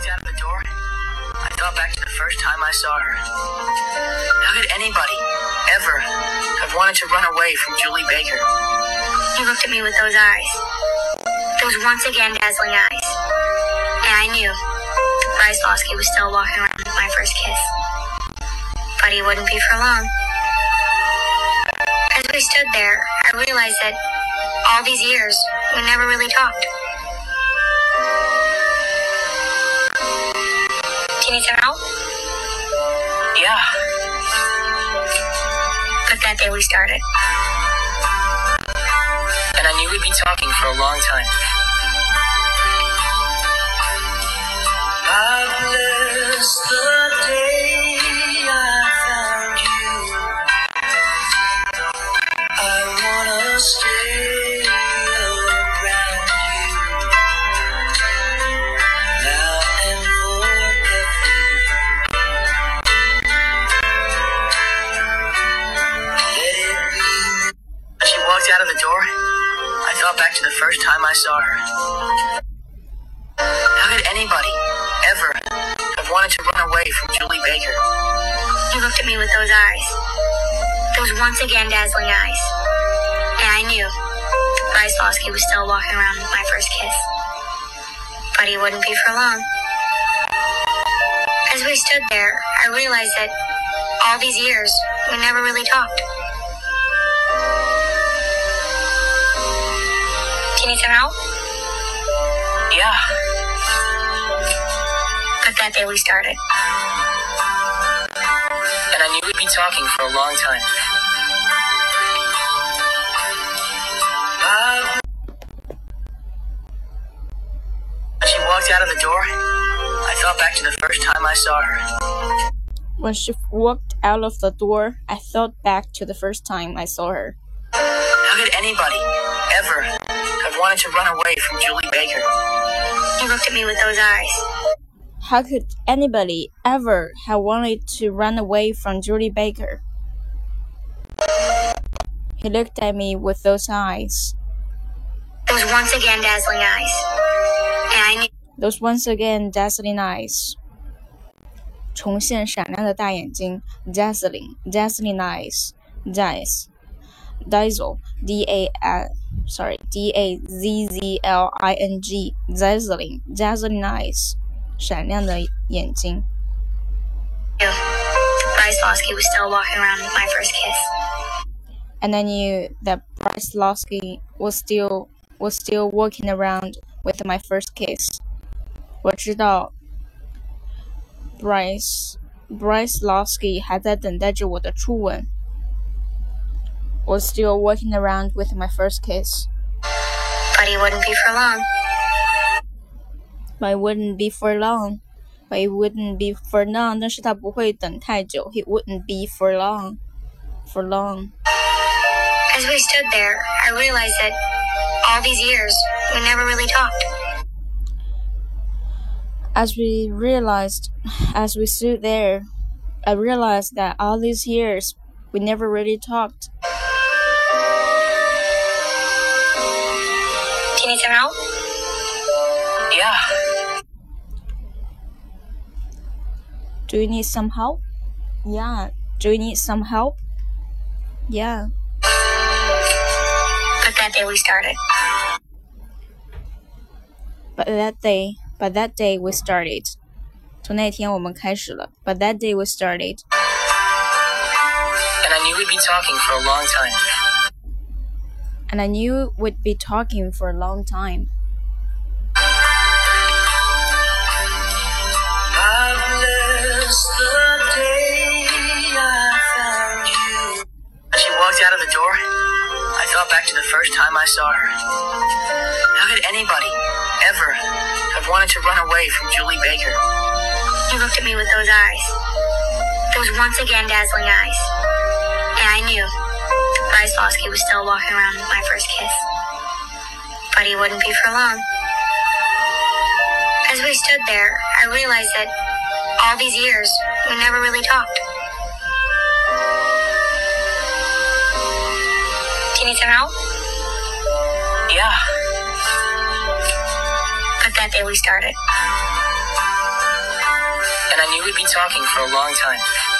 walked out of the door, I thought back to the first time I saw her. How could anybody ever have wanted to run away from Julie Baker? He looked at me with those eyes. Those once again dazzling eyes. And I knew Bryce Loski was still walking around with my first kiss. But he wouldn't be for long. As we stood there, I realized that all these years, we never really talked. Do you need some help? Yeah, But that day we started. and I knew we'd be talking for a long time. I saw her. How could anybody ever have wanted to run away from Julie Baker? You looked at me with those eyes. Those once again dazzling eyes. And I knew Loski was still walking around with my first kiss. But he wouldn't be for long. As we stood there, I realized that all these years, we never really talked. Do you need some help? Yeah, But that day we started. and I knew we'd be talking for a long time. Um. As she walked out of the door, I thought back to the first time I saw her. When she walked out of the door, I thought back to the first time I saw her. How could anybody ever have wanted to run away from Julie Baker? You looked at me with those eyes. How could anybody ever have wanted to run away from Julie Baker? He looked at me with those eyes, Those once again dazzling eyes. And I knew those once again dazzling eyes. 重现闪亮的大眼睛，dazzling dazzling eyes dazzle dazzle d a l sorry, D A Z Z L I N G dazzling dazzling eyes，闪亮的眼睛。Yeah, Bryce Loski was still walking around with my first kiss. And I knew that Bryce Loski was still was still walking around with my first kiss. 我知道 Bryce Bryce Loski 还在等待着我的初吻。Was still walking around with my first kiss, But he wouldn't be for long. but it wouldn't be for long. But it wouldn't be for long. 但是他不会等太久。He wouldn't be for long. For long. As we stood there, I realized that all these years, we never really talked. As we realized, as we stood there, I realized that all these years we never really talked. Do you need some help? Yeah, Do you need some help? Yeah. Do you need some help? Yeah. But that day we started. But that day, but that day we started. 从那天我们开始了。But that day we started. and I knew we'd be talking for a long time. And I knew we'd be talking for a long time. I bless the day I found you. As she walked out of the door, I thought back to the first time I saw her. How could anybody ever have wanted to run away from Julie Baker? You looked at me with those eyes. Those once again dazzling eyes. And I knew Bryce was still walking around with my first kiss. But he wouldn't be for long. As we stood there, I realized that all these years, we never really talked. Do you need some help? Yeah, But that day we started. And I knew we'd be talking for a long time.